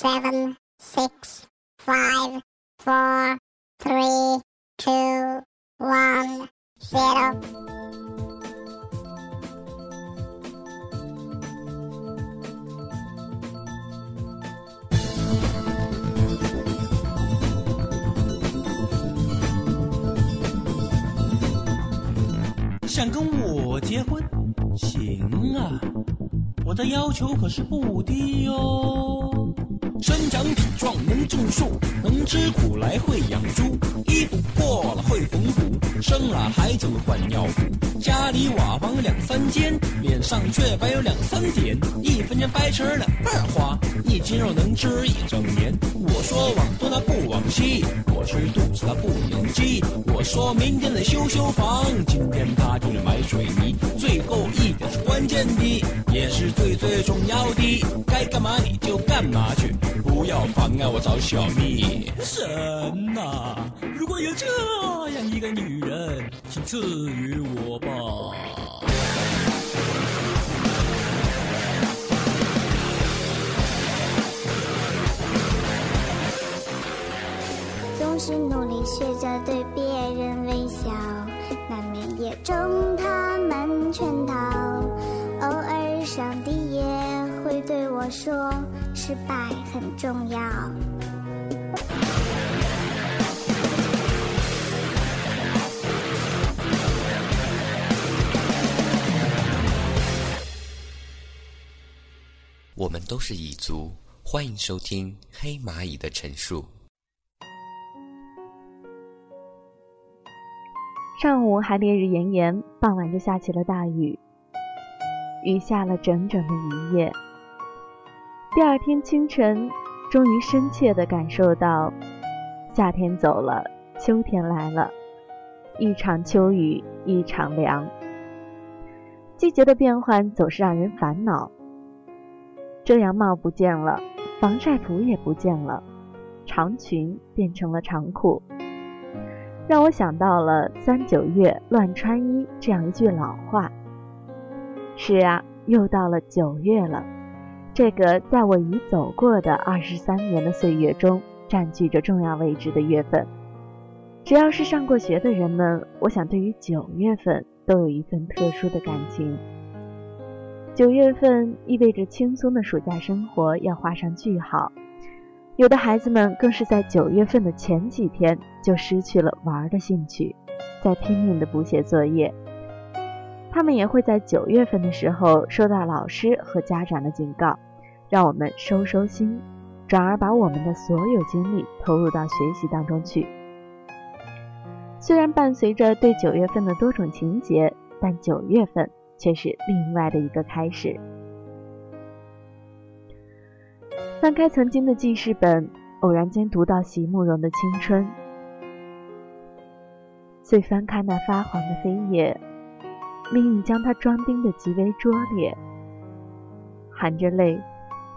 seven, six, five, four, three, two, one, zero. 想跟我结婚？行啊，我的要求可是不低哟。身强体壮能种树，能吃苦来会养猪，衣服破了会缝补，生了孩子换尿布，家里瓦房两三间，脸上却白有两三点，一分钱掰成两半花，一斤肉能吃一整年。我说往东他不往西，我吃肚子他不能饥。我说明天得修修房，今天他就买水泥。最后一点是关键的，也是最最重要的，该干嘛你就干嘛去。不要妨碍我找小蜜。神呐，如果有这样一个女人，请赐予我吧。总是努力学着对别人微笑，难免也中他们圈套。偶尔上帝也会对我说。失败很重要。我们都是蚁族，欢迎收听黑蚂蚁的陈述。上午还烈日炎炎，傍晚就下起了大雨，雨下了整整的一夜。第二天清晨，终于深切地感受到，夏天走了，秋天来了。一场秋雨一场凉。季节的变换总是让人烦恼。遮阳帽不见了，防晒服也不见了，长裙变成了长裤，让我想到了“三九月乱穿衣”这样一句老话。是啊，又到了九月了。这个在我已走过的二十三年的岁月中占据着重要位置的月份，只要是上过学的人们，我想对于九月份都有一份特殊的感情。九月份意味着轻松的暑假生活要画上句号，有的孩子们更是在九月份的前几天就失去了玩的兴趣，在拼命的补写作业。他们也会在九月份的时候收到老师和家长的警告。让我们收收心，转而把我们的所有精力投入到学习当中去。虽然伴随着对九月份的多种情节，但九月份却是另外的一个开始。翻开曾经的记事本，偶然间读到席慕容的青春，遂翻开那发黄的扉页，命运将它装订的极为拙劣，含着泪。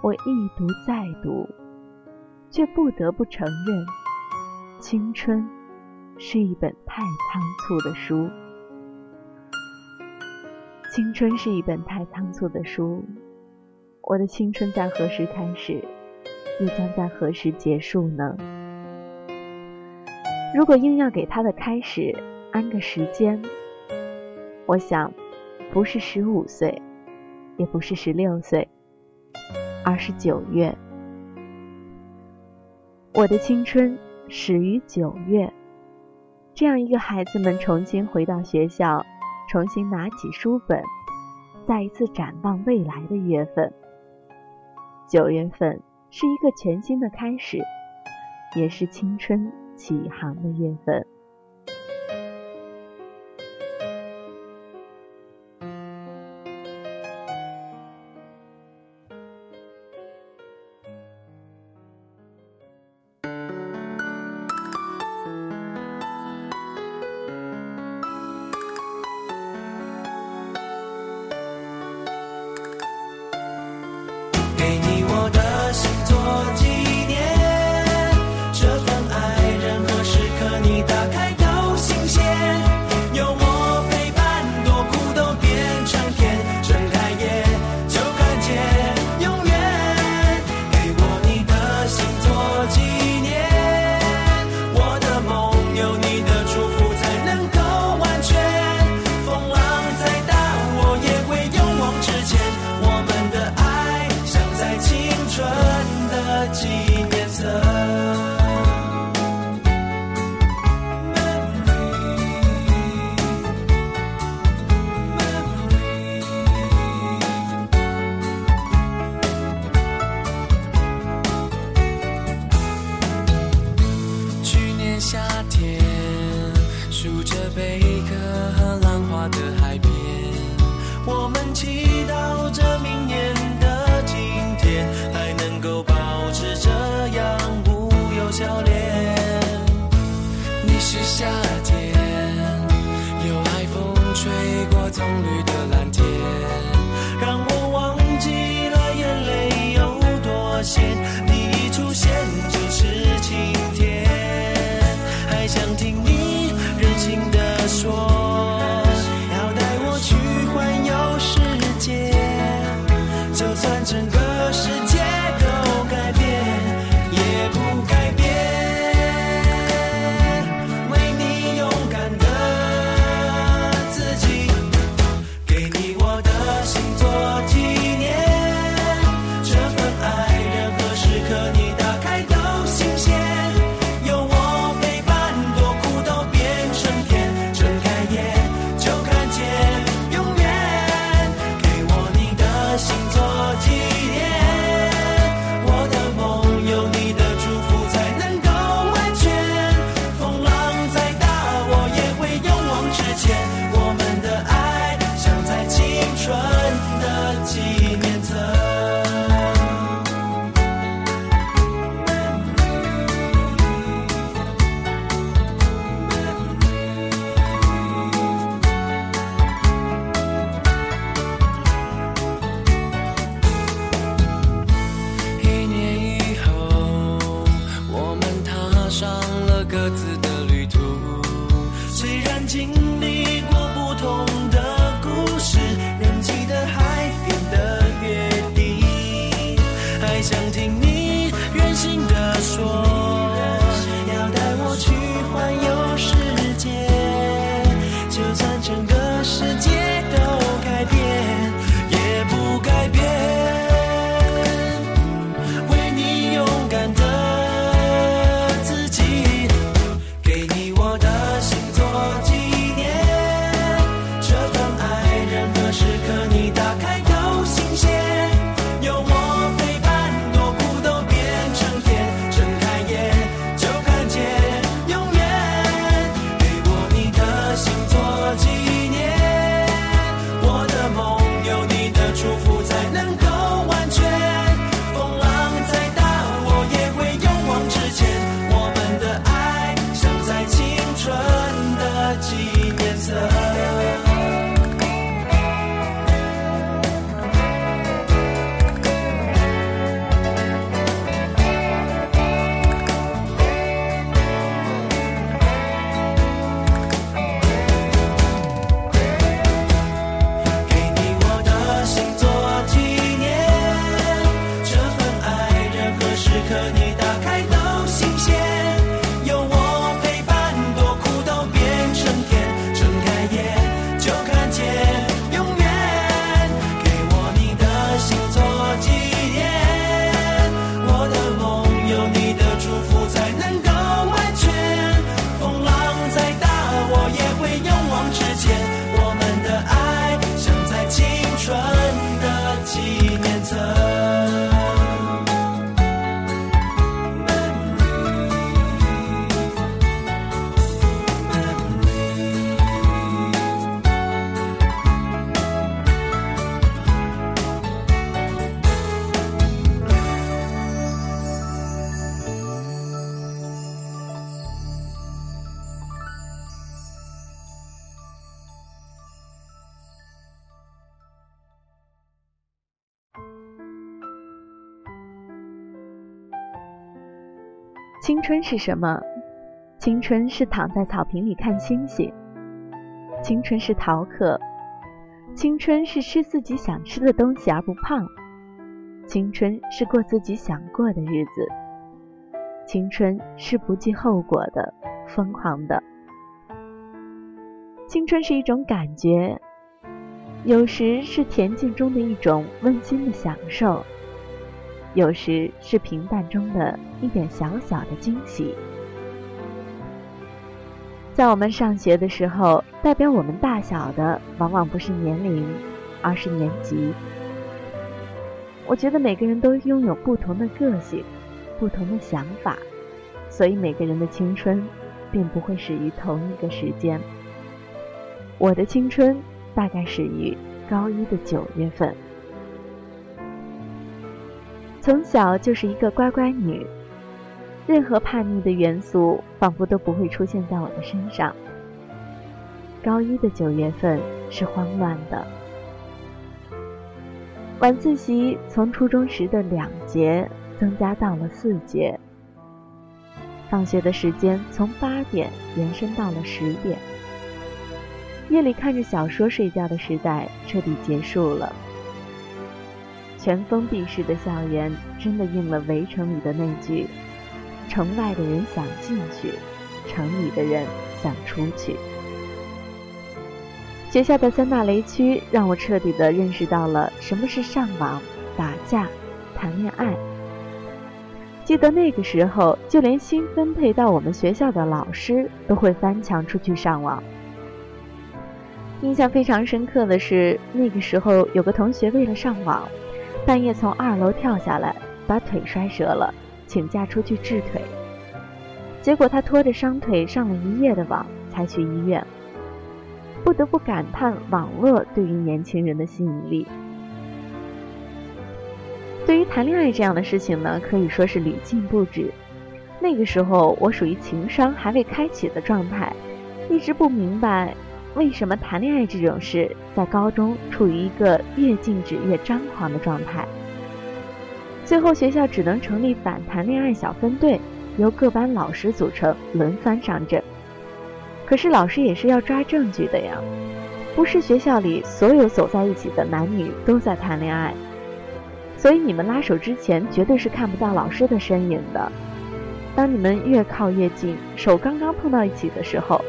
我一读再读，却不得不承认，青春是一本太仓促的书。青春是一本太仓促的书。我的青春在何时开始，又将在何时结束呢？如果硬要给它的开始安个时间，我想，不是十五岁，也不是十六岁。而是九月，我的青春始于九月，这样一个孩子们重新回到学校，重新拿起书本，再一次展望未来的月份。九月份是一个全新的开始，也是青春启航的月份。线。青春是什么？青春是躺在草坪里看星星。青春是逃课。青春是吃自己想吃的东西而不胖。青春是过自己想过的日子。青春是不计后果的疯狂的。青春是一种感觉有时是恬静中的一种温馨的享受。有时是平淡中的一点小小的惊喜。在我们上学的时候代表我们大小的往往不是年龄而是年级。我觉得每个人都拥有不同的个性不同的想法所以每个人的青春并不会始于同一个时间。我的青春大概始于高一的九月份。从小就是一个乖乖女。任何叛逆的元素仿佛都不会出现在我的身上。高一的九月份是慌乱的。晚自习从初中时的两节增加到了四节。放学的时间从八点延伸到了十点。夜里看着小说睡觉的时代彻底结束了。全封闭式的校园真的应了《围城》里的那句：“城外的人想进去，城里的人想出去。”学校的三大雷区让我彻底的认识到了什么是上网、打架、谈恋爱。记得那个时候，就连新分配到我们学校的老师都会翻墙出去上网。印象非常深刻的是，那个时候有个同学为了上网，半夜从二楼跳下来，把腿摔折了，请假出去治腿。结果他拖着伤腿上了一夜的网，才去医院。不得不感叹网络对于年轻人的吸引力。对于谈恋爱这样的事情呢，可以说是屡禁不止。那个时候我属于情商还未开启的状态，一直不明白为什么谈恋爱这种事在高中处于一个越禁止越张狂的状态。最后学校只能成立反谈恋爱小分队，由各班老师组成，轮番上阵。可是老师也是要抓证据的呀，不是学校里所有走在一起的男女都在谈恋爱，所以你们拉手之前绝对是看不到老师的身影的。当你们越靠越近，手刚刚碰到一起的时候，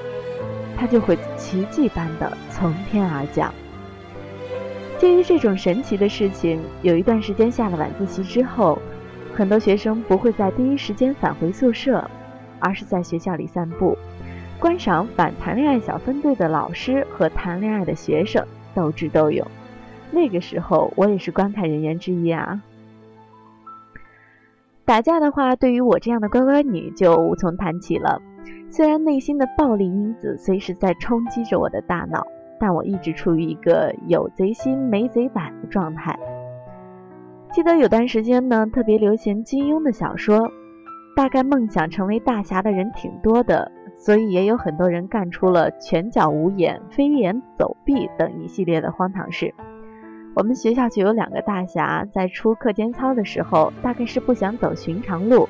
他就会奇迹般的从天而降。基于这种神奇的事情，有一段时间下了晚自习之后，很多学生不会在第一时间返回宿舍，而是在学校里散步。观赏反谈恋爱小分队的老师和谈恋爱的学生斗智斗勇，那个时候我也是观看人员之一啊。打架的话，对于我这样的乖乖女就无从谈起了。虽然内心的暴力因子随时在冲击着我的大脑，但我一直处于一个有贼心没贼胆的状态。记得有段时间呢，特别流行金庸的小说，大概梦想成为大侠的人挺多的。所以也有很多人干出了拳脚无眼、飞檐走壁等一系列的荒唐事。我们学校就有两个大侠，在出课间操的时候，大概是不想走寻常路，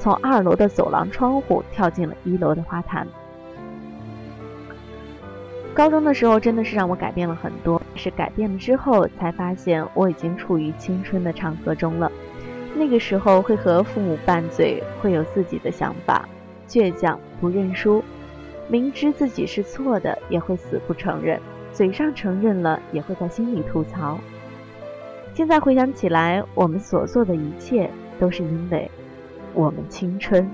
从二楼的走廊窗户跳进了一楼的花坛。高中的时候真的是让我改变了很多，是改变了之后才发现我已经处于青春的长河中了。那个时候会和父母拌嘴，会有自己的想法。倔强不认输，明知自己是错的也会死不承认，嘴上承认了也会在心里吐槽。现在回想起来，我们所做的一切都是因为我们青春。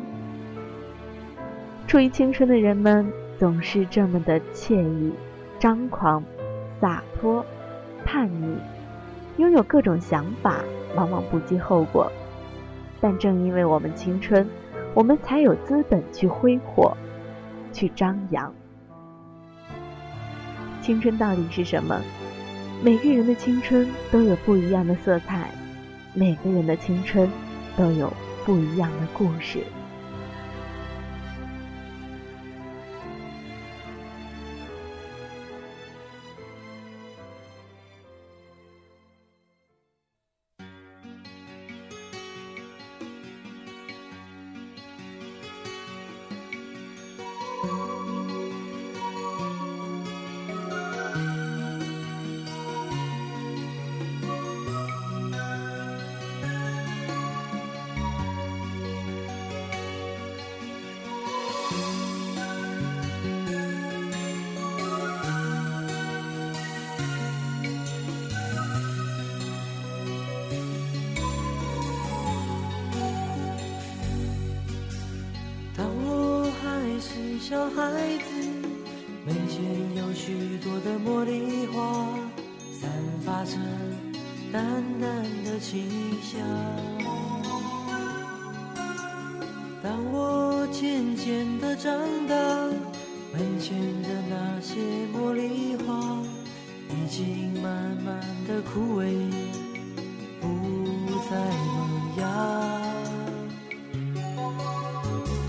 处于青春的人们总是这么的惬意、张狂、洒脱、叛逆，拥有各种想法，往往不计后果。但正因为我们青春。我们才有资本去挥霍，去张扬。青春到底是什么？每个人的青春都有不一样的色彩，每个人的青春都有不一样的故事。发着淡淡的清香。当我渐渐的长大，门前的那些茉莉花已经慢慢的枯萎，不再萌芽。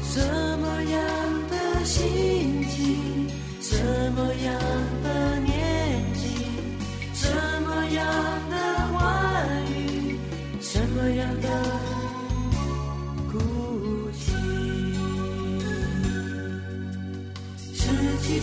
什么样的心情？什么样的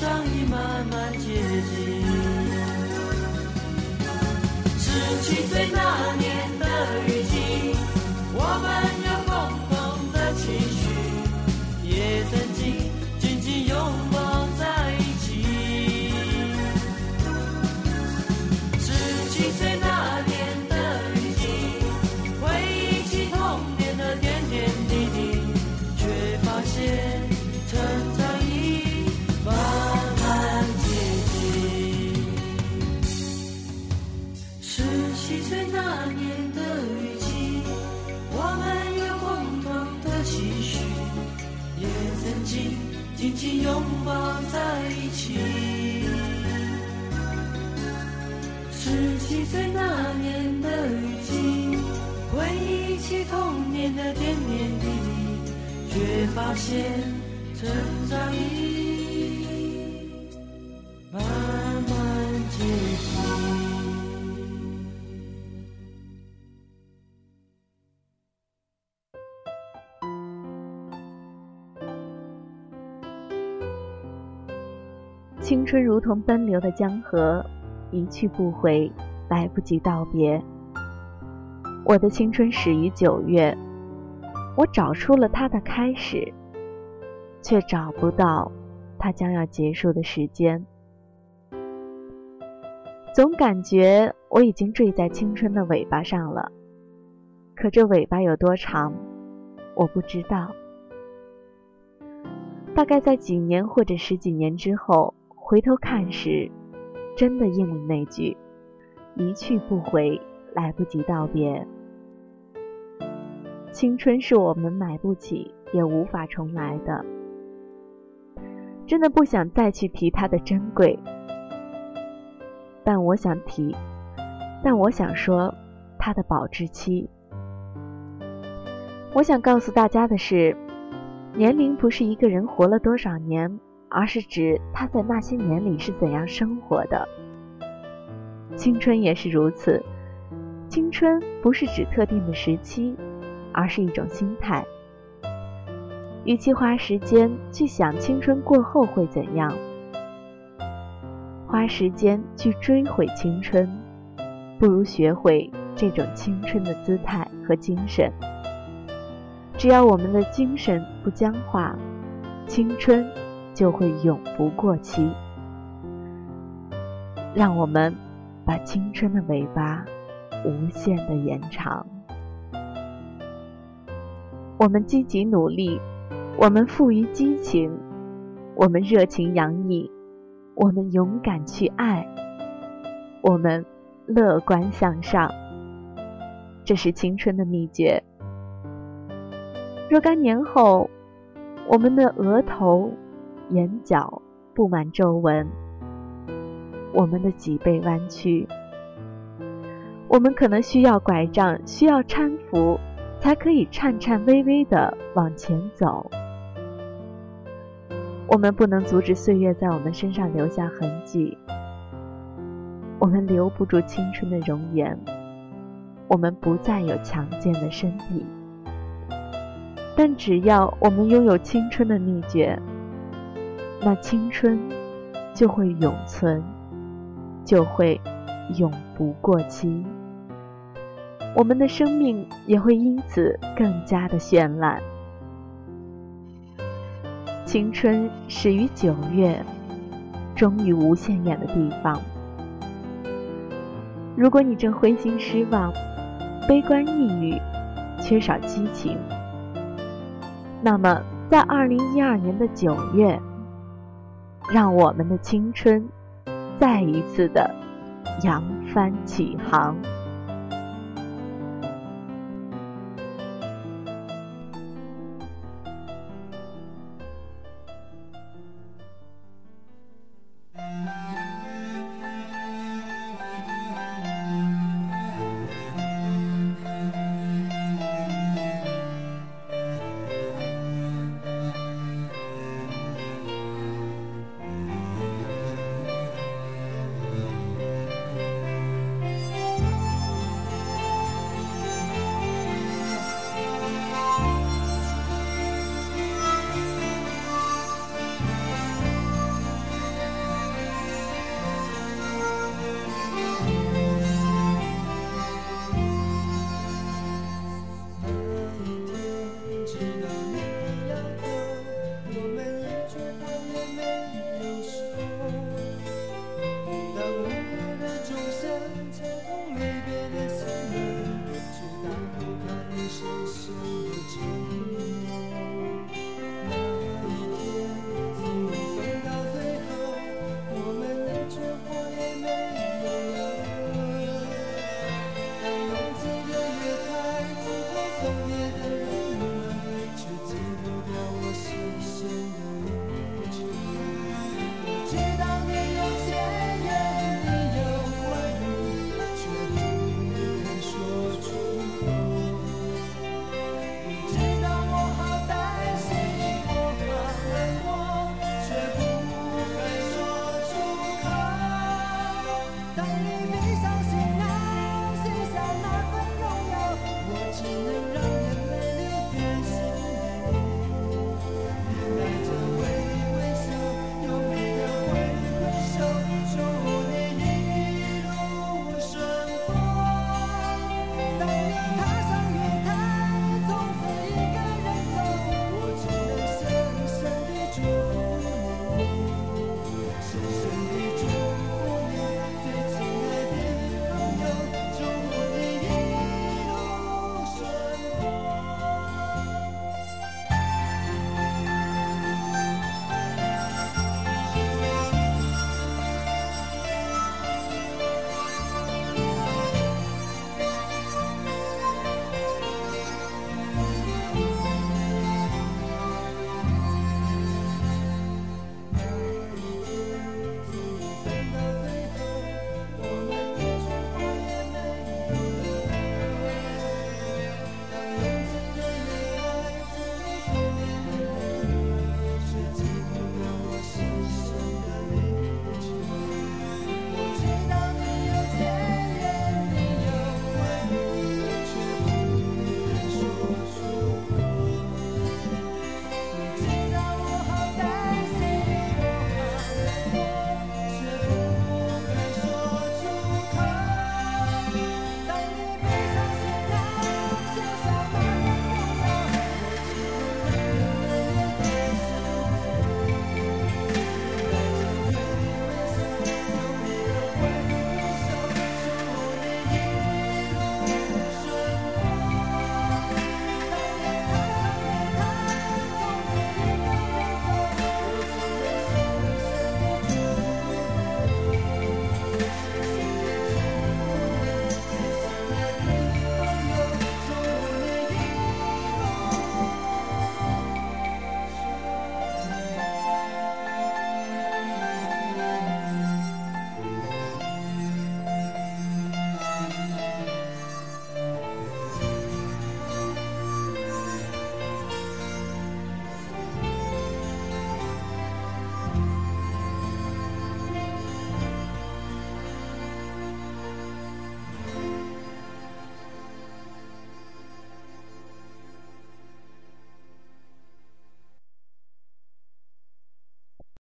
长已慢慢接近。十七岁那年的雨青春如同奔流的江河，一去不回，来不及道别。我的青春始于九月，我找出了它的开始，却找不到它将要结束的时间。总感觉我已经坠在青春的尾巴上了，可这尾巴有多长，我不知道。大概在几年或者十几年之后，回头看时，真的应了那句“一去不回，来不及道别”。青春是我们买不起也无法重来的，真的不想再去提它的珍贵，但我想提，但我想说它的保质期。我想告诉大家的是，年龄不是一个人活了多少年，而是指他在那些年里是怎样生活的。青春也是如此，青春不是指特定的时期，而是一种心态。与其花时间去想青春过后会怎样，花时间去追悔青春，不如学会这种青春的姿态和精神。只要我们的精神不僵化，青春就会永不过期。让我们把青春的尾巴无限的延长。我们积极努力，我们富于激情，我们热情洋溢，我们勇敢去爱，我们乐观向上。这是青春的秘诀。若干年后，我们的额头、眼角布满皱纹，我们的脊背弯曲，我们可能需要拐杖，需要搀扶，才可以颤颤巍巍地往前走。我们不能阻止岁月在我们身上留下痕迹，我们留不住青春的容颜，我们不再有强健的身体。但只要我们拥有青春的秘诀，那青春就会永存，就会永不过期。我们的生命也会因此更加的绚烂。青春始于九月，终于无限远的地方。如果你正灰心失望、悲观抑郁、缺少激情，那么，在二零一二年的九月，让我们的青春再一次的扬帆起航。